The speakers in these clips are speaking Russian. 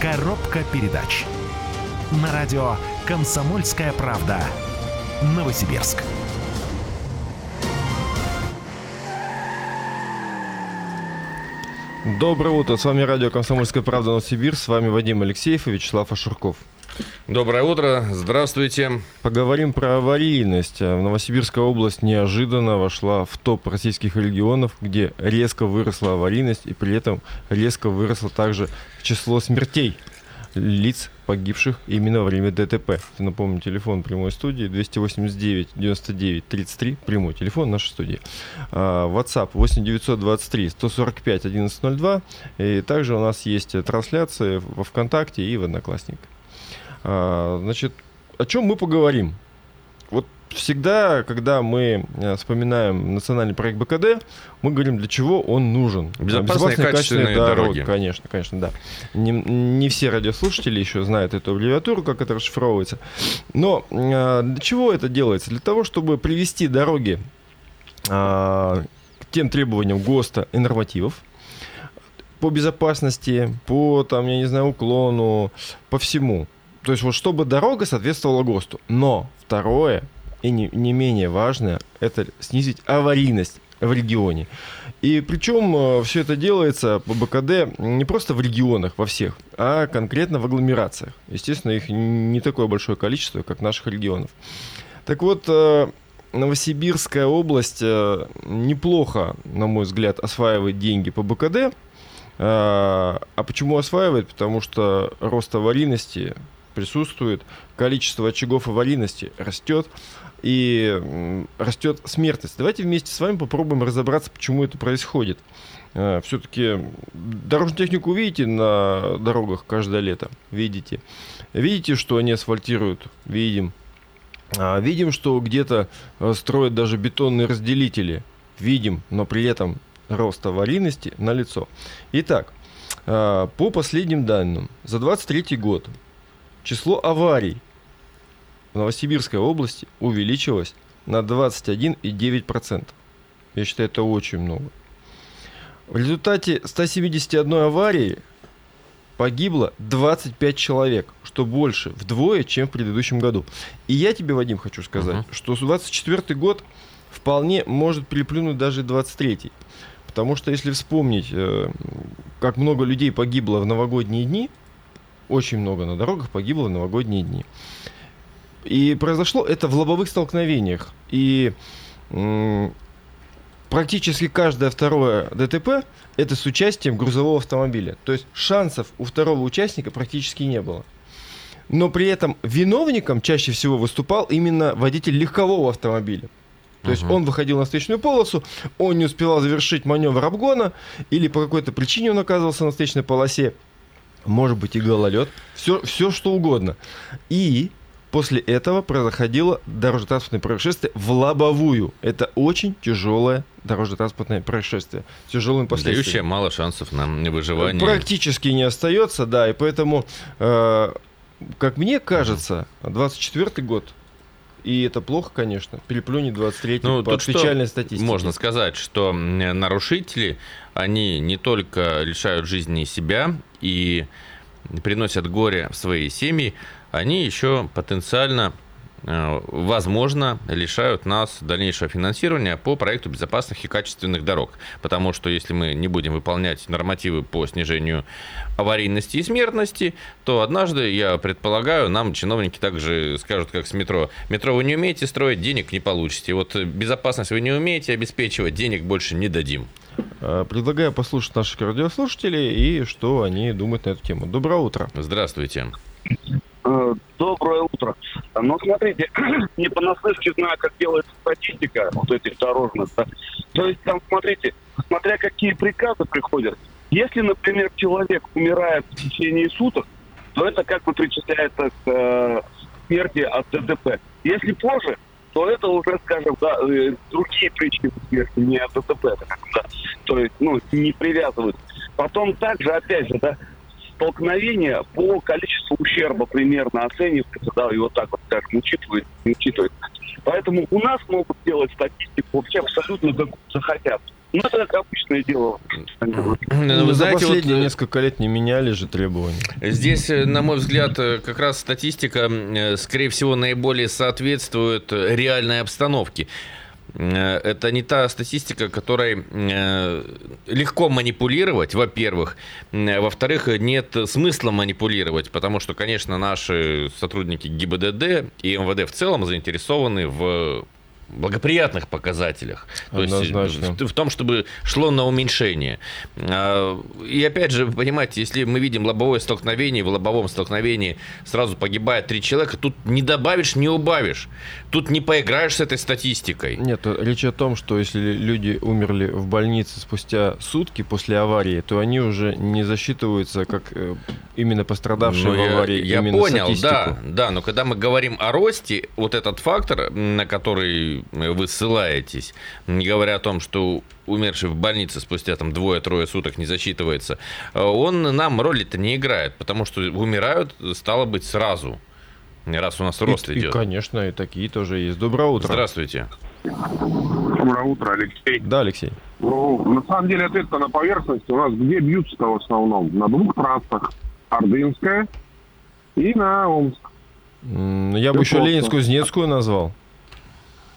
Коробка передач. На радио «Комсомольская правда». Новосибирск. Доброе утро, с вами радио «Комсомольская правда» Новосибирск, с вами Вадим Алексеев и Вячеслав Ашурков. Доброе утро, здравствуйте. Поговорим про аварийность. В Новосибирская область неожиданно вошла в топ российских регионов, где резко выросла аварийность и при этом резко выросло также число смертей лиц, погибших именно во время ДТП. Напомню, телефон прямой студии 289 99 33, прямой телефон нашей студии. А, WhatsApp 8 923 145 1102. И также у нас есть трансляции во ВКонтакте и в Одноклассниках. А, значит, о чем мы поговорим? Вот всегда, когда мы э, вспоминаем национальный проект БКД, мы говорим, для чего он нужен. Безопасные, Безопасные качественные, дороги. дороги. Конечно, конечно, да. Не, не все радиослушатели еще знают эту аббревиатуру, как это расшифровывается. Но э, для чего это делается? Для того, чтобы привести дороги э, к тем требованиям ГОСТа и нормативов, по безопасности, по, там, я не знаю, уклону, по всему. То есть вот чтобы дорога соответствовала ГОСТу. Но второе, и не, не менее важное, это снизить аварийность в регионе. И причем э, все это делается по БКД не просто в регионах, во всех, а конкретно в агломерациях. Естественно, их не такое большое количество, как наших регионов. Так вот, э, Новосибирская область э, неплохо, на мой взгляд, осваивает деньги по БКД. А почему осваивает? Потому что рост аварийности присутствует, количество очагов аварийности растет и растет смертность. Давайте вместе с вами попробуем разобраться, почему это происходит. А, Все-таки дорожную технику видите на дорогах каждое лето? Видите. Видите, что они асфальтируют? Видим. А, видим, что где-то э, строят даже бетонные разделители. Видим, но при этом рост аварийности на лицо. Итак, а, по последним данным, за 23 год число аварий в Новосибирской области увеличилось на 21,9%. Я считаю, это очень много. В результате 171 аварии погибло 25 человек, что больше вдвое, чем в предыдущем году. И я тебе, Вадим, хочу сказать, uh-huh. что 24 год вполне может переплюнуть даже 23 Потому что если вспомнить, э, как много людей погибло в новогодние дни, очень много на дорогах погибло в новогодние дни. И произошло это в лобовых столкновениях. И практически каждое второе ДТП это с участием грузового автомобиля. То есть шансов у второго участника практически не было. Но при этом виновником чаще всего выступал именно водитель легкового автомобиля. То uh-huh. есть он выходил на встречную полосу, он не успевал завершить маневр обгона, или по какой-то причине он оказывался на встречной полосе, может быть и гололед, все, все что угодно. И после этого происходило дорожно-транспортное происшествие в лобовую. Это очень тяжелое дорожно-транспортное происшествие. С тяжелым последствием. Дающее мало шансов на выживание. Практически не остается, да. И поэтому, э, как мне кажется, 24 год и это плохо, конечно. Переплюнет 23 ну, по печальной статистике. Можно сказать, что нарушители, они не только лишают жизни себя и приносят горе в свои семьи, они еще потенциально возможно, лишают нас дальнейшего финансирования по проекту безопасных и качественных дорог. Потому что если мы не будем выполнять нормативы по снижению аварийности и смертности, то однажды, я предполагаю, нам чиновники также скажут, как с метро. Метро вы не умеете строить, денег не получите. Вот безопасность вы не умеете обеспечивать, денег больше не дадим. Э, предлагаю послушать наших радиослушателей и что они думают на эту тему. Доброе утро. Здравствуйте. Э, доброе утро. Ну, смотрите, не понаслышке знаю, как делается статистика вот этих дорожных. Да. То есть там, смотрите, смотря какие приказы приходят. Если, например, человек умирает в течение суток, то это как бы причисляется к э, смерти от ДТП. Если позже, то это уже, скажем, да, э, другие причины смерти, не от ДТП. Да. То есть, ну, не привязывают. Потом также, опять же, да, столкновения по количеству ущерба примерно оценивается, да, и вот так вот, скажем, учитывает, учитывает. Поэтому у нас могут делать статистику вообще абсолютно как захотят. Ну, это как обычное дело. Ну, Вы за знаете, вот, последние э, несколько лет не меняли же требования. Здесь, э, на мой взгляд, э, как раз статистика, скорее всего, наиболее соответствует реальной обстановке. Э, Это не та статистика, которой э, легко манипулировать, во-первых. Э, Во-вторых, нет смысла манипулировать, потому что, конечно, наши сотрудники ГИБДД и МВД в целом заинтересованы в благоприятных показателях. То есть Однозначно. в, том, чтобы шло на уменьшение. А, И опять же, вы понимаете, если мы видим лобовое столкновение, в лобовом столкновении сразу погибает три человека, тут не добавишь, не убавишь. Тут не поиграешь с этой статистикой. Нет, речь о том, что если люди умерли в больнице спустя сутки после аварии, то они уже не засчитываются как э, именно пострадавшие Ну, в я- аварии. Я, именно понял, статистику. да, да, но когда мы говорим о росте, вот этот фактор, на который вы ссылаетесь, не говоря о том, что умерший в больнице спустя там двое-трое суток не засчитывается, э, он нам роли-то не играет, потому что умирают, стало быть, сразу. Раз у нас рост и, и, идет. конечно, и такие тоже есть. Доброе утро. Здравствуйте. Доброе утро, Алексей. Да, Алексей. Ну, на самом деле ответ-то на поверхности. У нас где бьются-то в основном? На двух трассах. Ордынская и на Омск. Я бы еще просто. Ленинскую-Кузнецкую назвал.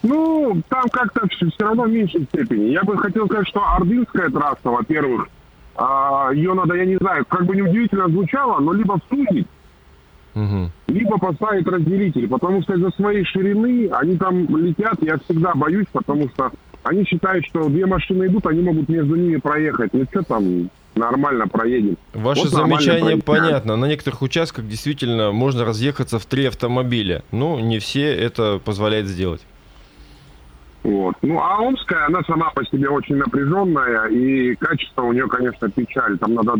Ну, там как-то все, равно в меньшей степени. Я бы хотел сказать, что Ордынская трасса, во-первых, а, ее надо, я не знаю, как бы неудивительно звучало, но либо сузить, Мгм. либо поставить разделитель, потому что из-за своей ширины они там летят, я всегда боюсь, потому что они считают, что две машины идут, они могут между ними проехать. Ну что там, нормально проедем. Ваше Вот замечание понятно. На некоторых участках действительно можно разъехаться в три автомобиля. Ну, не все это позволяет сделать. Вот. Ну, а Омская, она сама по себе очень напряженная, и качество у нее, конечно, печаль. Там надо,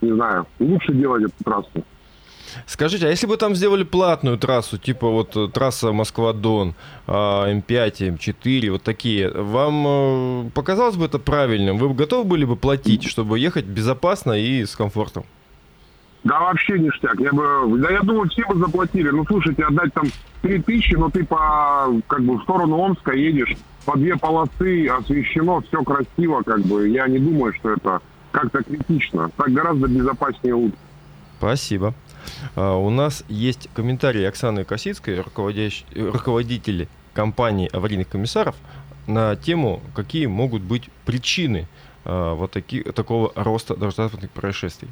не знаю, лучше делать эту трассу. Скажите, а если бы там сделали платную трассу, типа вот э, трасса Москва-Дон, а, М5, М4, вот такие, вам э, показалось бы это правильным? Вы бы готовы были бы платить, чтобы ехать безопасно и с комфортом? Да вообще ништяк. Я бы, да я думаю, все бы заплатили. Ну, слушайте, отдать там 3000, но ты по, как бы, в сторону Омска едешь, по две полосы освещено, все красиво, как бы. Я не думаю, что это как-то критично. Так гораздо безопаснее лучше. Спасибо. А, У нас есть комментарий Оксаны Косицкой, руководящ- руководитель компании аварийных комиссаров, на тему, какие могут быть причины а, вот таки, такого роста дорожно-транспортных происшествий.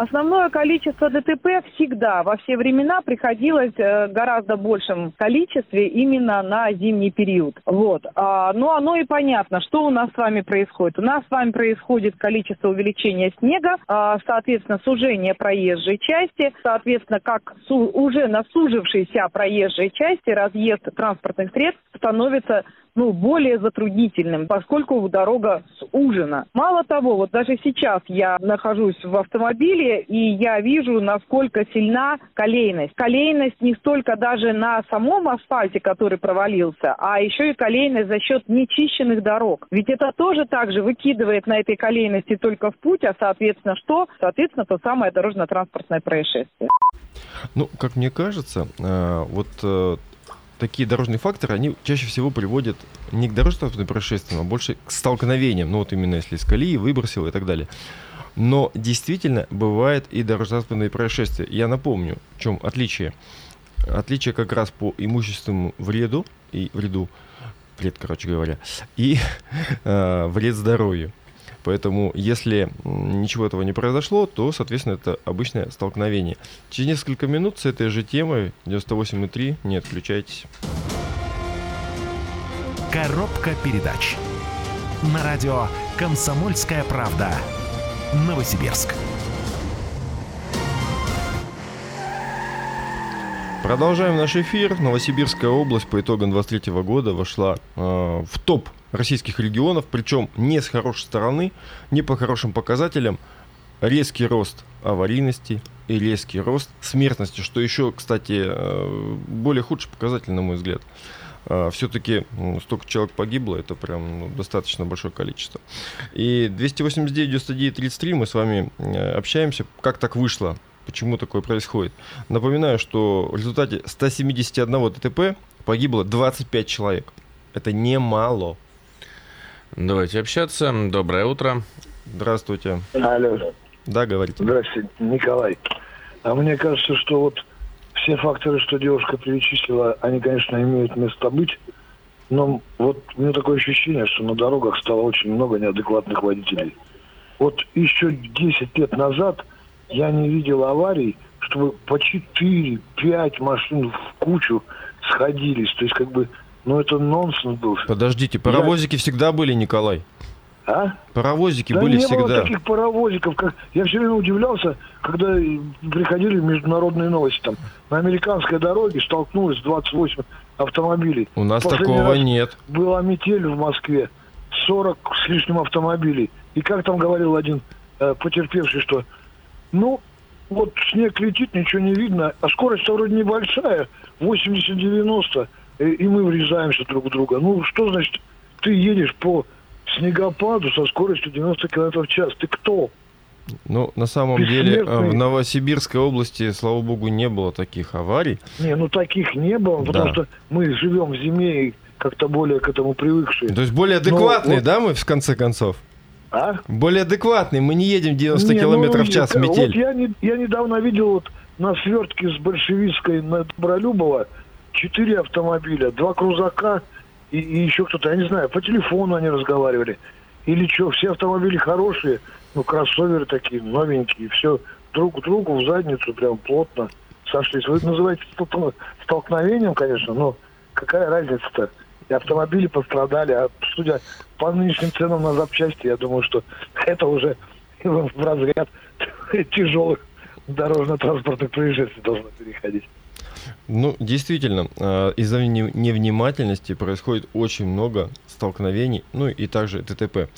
Основное количество ДТП всегда, во все времена приходилось э, гораздо большем количестве именно на зимний период. Вот. А, ну, оно и понятно, что у нас с вами происходит. У нас с вами происходит количество увеличения снега, а, соответственно, сужение проезжей части, соответственно, как уже на сужившейся проезжей части разъезд транспортных средств становится ну, более затруднительным, поскольку дорога сужена. Мало того, вот даже сейчас я нахожусь в автомобиле, и я вижу, насколько сильна колейность. Колейность не столько даже на самом асфальте, который провалился, а еще и колейность за счет нечищенных дорог. Ведь это тоже также выкидывает на этой колейности только в путь, а соответственно что? Соответственно, то самое дорожно-транспортное происшествие. Ну, как мне кажется, э, вот э, такие дорожные факторы, они чаще всего приводят не к дорожно-транспортным происшествиям, а больше к столкновениям. Ну, вот именно если из колеи выбросил и так далее. Но действительно бывает и дорожно-транспортные происшествия. Я напомню, в чем отличие. Отличие как раз по имущественному вреду и вреду, вред, короче говоря, и э, вред здоровью. Поэтому, если ничего этого не произошло, то, соответственно, это обычное столкновение. Через несколько минут с этой же темой 98.3 не отключайтесь. Коробка передач. На радио «Комсомольская правда». Новосибирск. Продолжаем наш эфир. Новосибирская область по итогам 23 года вошла э, в топ российских регионов, причем не с хорошей стороны, не по хорошим показателям. Резкий рост аварийности и резкий рост смертности, что еще, кстати, э, более худший показатель, на мой взгляд. Все-таки столько человек погибло, это прям ну, достаточно большое количество. И 289 99 33 мы с вами э, общаемся. Как так вышло? Почему такое происходит? Напоминаю, что в результате 171 ДТП погибло 25 человек. Это немало. Давайте общаться. Доброе утро. Здравствуйте. Алло, Да, говорите. здравствуйте, Николай. А мне кажется, что вот все факторы, что девушка перечислила, они, конечно, имеют место быть. Но вот у меня такое ощущение, что на дорогах стало очень много неадекватных водителей. Вот еще 10 лет назад я не видел аварий, чтобы по 4-5 машин в кучу сходились. То есть, как бы, ну это нонсенс был. Подождите, паровозики всегда были, Николай? А? Паровозики Да были не было всегда. таких паровозиков. Как... Я все время удивлялся, когда приходили международные новости. Там на американской дороге столкнулось 28 автомобилей. У нас Последний такого нет. Была метель в Москве, 40 с лишним автомобилей. И как там говорил один э, потерпевший, что ну, вот снег летит, ничего не видно, а скорость вроде небольшая, 80-90, э, и мы врезаемся друг в друга. Ну, что значит, ты едешь по снегопаду со скоростью 90 км в час? Ты кто? Ну, на самом деле, э, в. Новосибирской области, слава богу, не было таких аварий. Не, ну таких не было, потому Да. что мы живем в зиме и как-то более к этому привыкшие. То есть более адекватные, вот- да, мы в конце концов? А? Более адекватные, мы не едем 90 Не, километров ну, в час, я- метель. Вот я, не- я недавно видел вот на свертке с большевистской на Добролюбова четыре автомобиля, два крузака и, и еще кто-то, я не знаю, по телефону они разговаривали. Или что, все автомобили хорошие, ну, кроссоверы такие, новенькие, все друг к другу в задницу прям плотно сошлись. Вы это называете столкно- столкновением, конечно, но какая разница-то? И автомобили пострадали, а судя по нынешним ценам на запчасти, я думаю, что это уже в разряд тяжелых дорожно-транспортных происшествий должно переходить. Ну, действительно, э, из-за не- невнимательности происходит очень много столкновений, ну и также ДТП.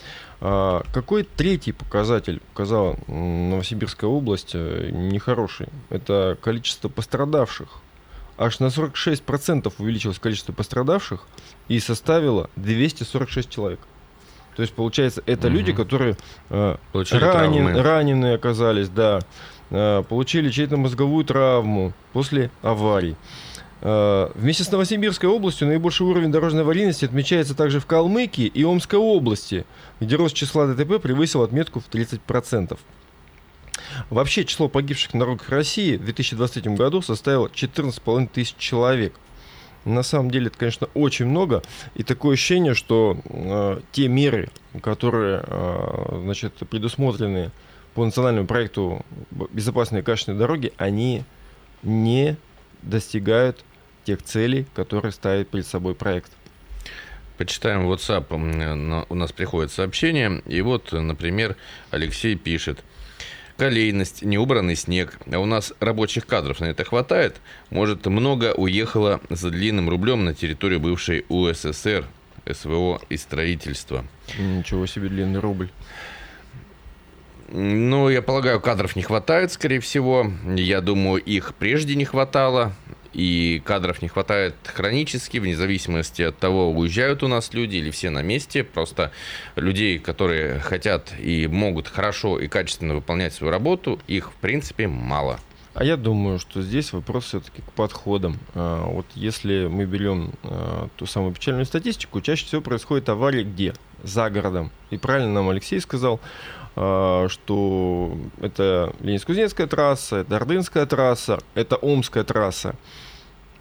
А, Какой третий показатель показала м, Новосибирская область э, нехороший? Это количество пострадавших. Аж на 46% увеличилось количество пострадавших и составило 246 человек. То есть, получается, это Мгм. люди, которые э, ранен- травмы. раненые оказались, да, Э, получили чей-то мозговую травму после аварий. Э, Вместе с Новосибирской областью наибольший уровень дорожной аварийности отмечается также в Калмыкии и Омской области, где рост числа ДТП превысил отметку в 30%. Вообще число погибших на дорогах России в 2023 году составило 14,5 тысяч человек. На самом деле это, конечно, очень много. И такое ощущение, что э, те меры, которые э, значит, предусмотрены по национальному проекту «Б- «Безопасные и качественные дороги», они не достигают тех целей, которые ставит перед собой проект. Почитаем WhatsApp. У нас приходит сообщение. И вот, например, Алексей пишет. Колейность, неубранный снег. А у нас рабочих кадров на это хватает. Может, много уехало за длинным рублем на территорию бывшей УССР, СВО и строительства. Ничего себе длинный рубль. Ну, я полагаю, кадров не хватает, скорее всего. Я думаю, их прежде не хватало. И кадров не хватает хронически, вне зависимости от того, уезжают у нас люди или все на месте. Просто людей, которые хотят и могут хорошо и качественно выполнять свою работу, их, в принципе, мало. А я думаю, что здесь вопрос все-таки к подходам. А, Вот если мы берем а, ту самую печальную статистику, чаще всего происходит аварии где? За городом. И правильно нам Алексей сказал, что это Ленинск-Кузнецкая трасса, это Ордынская трасса, это Омская трасса.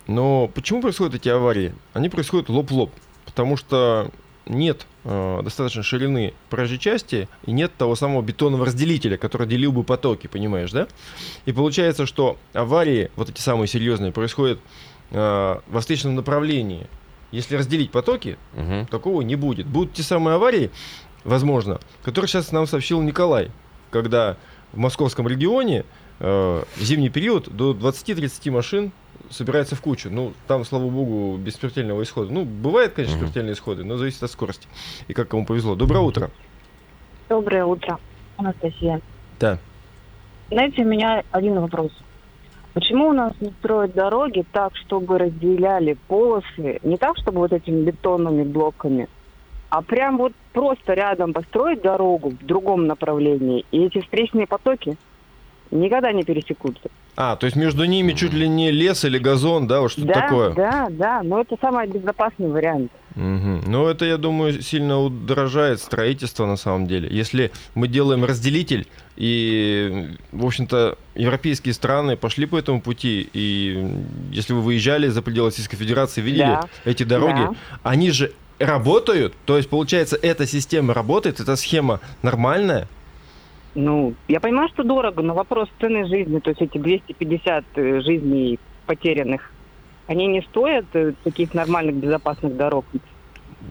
Но почему происходят эти аварии? Они происходят лоб в лоб. Потому что нет э, достаточно ширины проезжей части и нет того самого бетонного разделителя, который делил бы потоки, понимаешь, да? И получается, что аварии, вот эти самые серьезные, происходят э, во встречном направлении. Если разделить потоки, Мгм. такого не будет. Будут те самые аварии, возможно, которые сейчас нам сообщил Николай, когда в московском регионе э, в зимний период до 20-30 машин собирается в кучу. Ну, там, слава богу, без смертельного исхода. Ну, бывает, конечно, Мгм. смертельные исходы, но зависит от скорости. И как кому повезло. Доброе утро. Доброе утро, Анастасия. Да. Знаете, у меня один вопрос. Почему у нас не строят дороги так, чтобы разделяли полосы, не так, чтобы вот этими бетонными блоками, а прям вот просто рядом построить дорогу в другом направлении, и эти встречные потоки никогда не пересекутся. А, то есть между ними чуть ли не лес или газон, да, вот что-то да, такое. да, да, но это самый безопасный вариант. Угу. Ну, это, я думаю, сильно удорожает строительство на самом деле. Если мы делаем разделитель, и, в общем-то, европейские страны пошли по этому пути, и если вы выезжали за пределы Российской Федерации, видели Да. эти дороги, Да. они же работают, то есть, получается, эта система работает, эта схема нормальная, Ну, я понимаю, что дорого, но вопрос цены жизни, то есть эти 250 э, жизней потерянных, они не стоят э, таких нормальных безопасных дорог.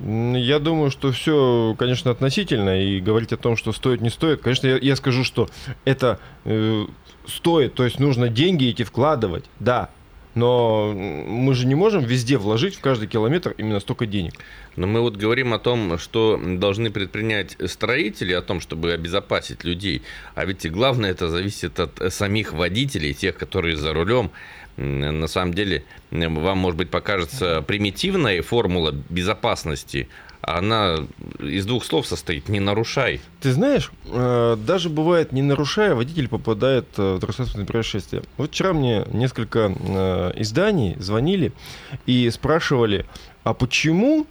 Я думаю, что все, конечно, относительно, и говорить о том, что стоит, не стоит, конечно, я, я скажу, что это э, стоит, то есть нужно деньги эти вкладывать, да, но мы же не можем везде вложить в каждый километр именно столько денег. Но мы вот говорим о том, что должны предпринять строители, о том, чтобы обезопасить людей. А ведь и главное это зависит от самих водителей, тех, которые за рулем. На самом деле, вам, может быть, покажется примитивная формула безопасности. Она из двух слов состоит «не нарушай». Ты знаешь, э, даже бывает, не нарушая, водитель попадает э, в дорожно-транспортное происшествие. Вот вчера мне несколько э, изданий звонили и спрашивали, а почему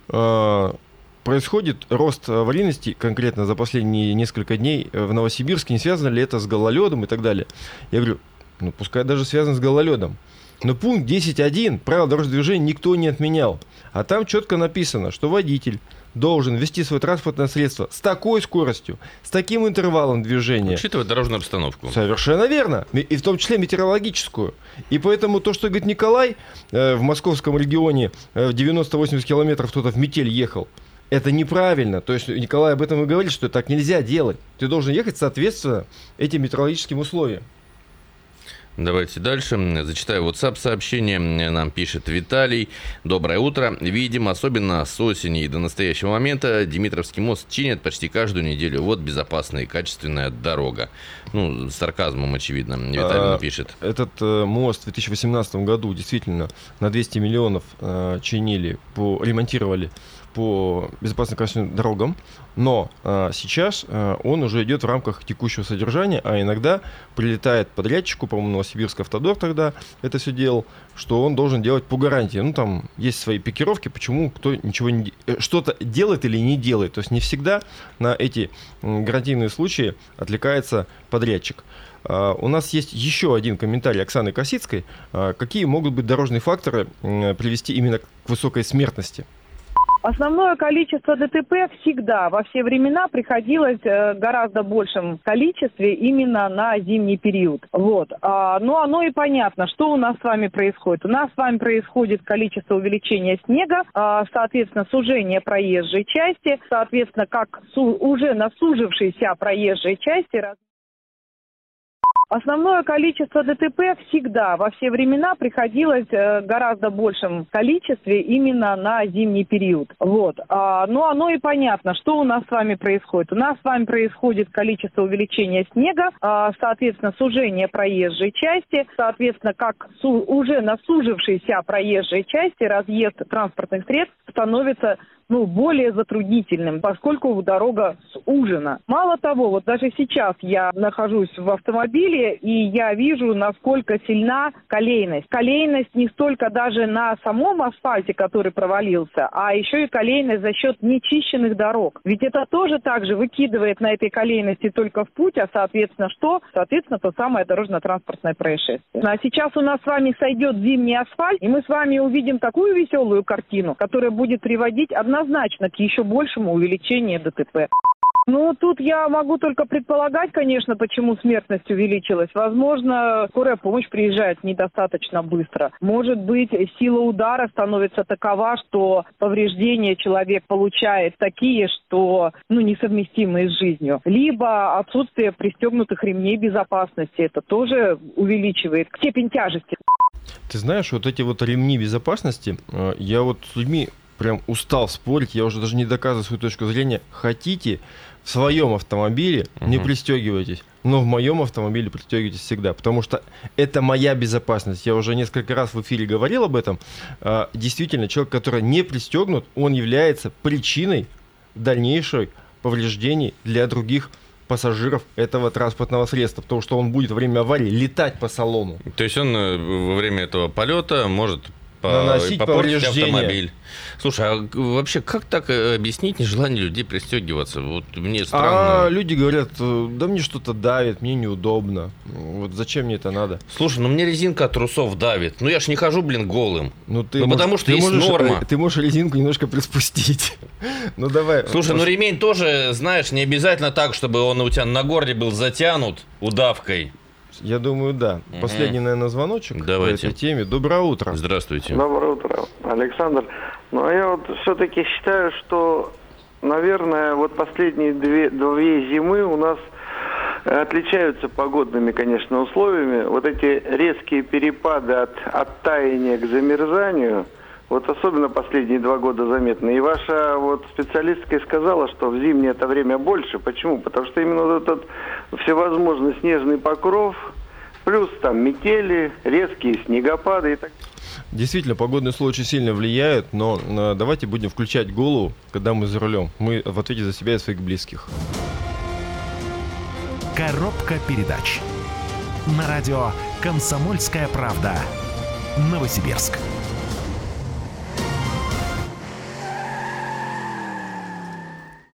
происходит рост аварийности конкретно за последние несколько дней в Новосибирске, не связано ли это с гололедом и так далее. Я говорю, ну пускай даже связано с гололедом. Но пункт 10.1 правил дорожного движения никто не отменял. А там четко написано, что водитель должен вести свое транспортное средство с такой скоростью, с таким интервалом движения. Учитывая дорожную обстановку. Совершенно верно. И в том числе метеорологическую. И поэтому то, что говорит Николай, э, в московском регионе э, в 90-80 километров кто-то в метель ехал, это неправильно. То есть Николай об этом и говорит, что так нельзя делать. Ты должен ехать соответственно этим метеорологическим условиям. Давайте дальше. Зачитаю WhatsApp сообщение. Нам пишет Виталий. Доброе утро. Видим, особенно с осени и до настоящего момента Димитровский мост чинят почти каждую неделю. Вот безопасная и качественная дорога. Ну, с сарказмом, очевидно, Виталий А, напишет. Этот э, мост в 2018 году действительно на 200 миллионов э, чинили, по, ремонтировали по безопасным качественным дорогам, но э, сейчас э, он уже идет в рамках текущего содержания, а иногда прилетает подрядчику, по-моему, Новосибирск Автодор тогда это все делал, что он должен делать по гарантии. Ну, там есть свои пикировки, почему кто ничего не... э, Что-то делает или не делает. То есть не всегда на эти гарантийные случаи отвлекается подрядчик. А, У нас есть еще один комментарий Оксаны Косицкой. А, Какие могут быть дорожные факторы привести именно к высокой смертности? Основное количество ДТП всегда, во все времена приходилось э, гораздо большем количестве именно на зимний период. Вот. А, ну, оно и понятно, что у нас с вами происходит. У нас с вами происходит количество увеличения снега, а, соответственно, сужение проезжей части, соответственно, как су- уже на сужившейся проезжей части Основное количество ДТП всегда, во все времена приходилось э, гораздо большем количестве именно на зимний период. Вот. А, ну, оно и понятно, что у нас с вами происходит. У нас с вами происходит количество увеличения снега, а, соответственно, сужение проезжей части, соответственно, как уже на сужившейся проезжей части разъезд транспортных средств становится ну, более затруднительным, поскольку дорога сужена. Мало того, вот даже сейчас я нахожусь в автомобиле, и я вижу, насколько сильна колейность. Колейность не столько даже на самом асфальте, который провалился, а еще и колейность за счет нечищенных дорог. Ведь это тоже также выкидывает на этой колейности только в путь, а соответственно что? Соответственно, то самое дорожно-транспортное происшествие. А сейчас у нас с вами сойдет зимний асфальт, и мы с вами увидим такую веселую картину, которая будет приводить однозначно к еще большему увеличению ДТП. Ну, тут я могу только предполагать, конечно, почему смертность увеличилась. Возможно, скорая помощь приезжает недостаточно быстро. Может быть, сила удара становится такова, что повреждения человек получает такие, что ну, несовместимые с жизнью. Либо отсутствие пристегнутых ремней безопасности. Это тоже увеличивает степень тяжести. Ты знаешь, вот эти вот ремни безопасности, э, я вот с людьми прям устал спорить, я уже даже не доказываю свою точку зрения. Хотите в своем автомобиле, не Мгм. пристегивайтесь. Но в моем автомобиле пристегивайтесь всегда, потому что это моя безопасность. Я уже несколько раз в эфире говорил об этом. А, Действительно, человек, который не пристегнут, он является причиной дальнейших повреждений для других пассажиров этого транспортного средства, потому что он будет во время аварии летать по салону. То есть он э, во время этого полета может по- Наносить попортить повреждения. автомобиль. Слушай, а вообще как так э, объяснить нежелание людей пристегиваться? Вот мне А странно. люди говорят, э, да мне что-то давит, мне неудобно. Вот зачем мне это надо? Слушай, ну мне резинка от трусов давит. Ну я ж не хожу, блин, голым. Ну, ты Ну, можешь- потому что ты есть можешь, норма. э, Ты можешь резинку немножко приспустить. Ну давай. Слушай, ну ремень тоже, знаешь, не обязательно так, чтобы он у тебя на горле был затянут удавкой. Я думаю, да. Мгм. Последний, наверное, звоночек Давайте. по этой теме. Доброе утро. Здравствуйте. Доброе утро, Александр. Ну, а я вот все-таки считаю, что, наверное, вот последние две, две зимы у нас отличаются погодными, конечно, условиями. Вот эти резкие перепады от, от таяния к замерзанию, вот особенно последние два года заметны. И ваша вот специалистка и сказала, что в зимнее это время больше. Почему? Потому что именно вот этот всевозможный снежный покров, плюс там метели, резкие снегопады и так Действительно, погодные условия очень сильно влияют, но э, давайте будем включать голову, когда мы за рулем. Мы в ответе за себя и своих близких. Коробка передач. На радио «Комсомольская правда». Новосибирск.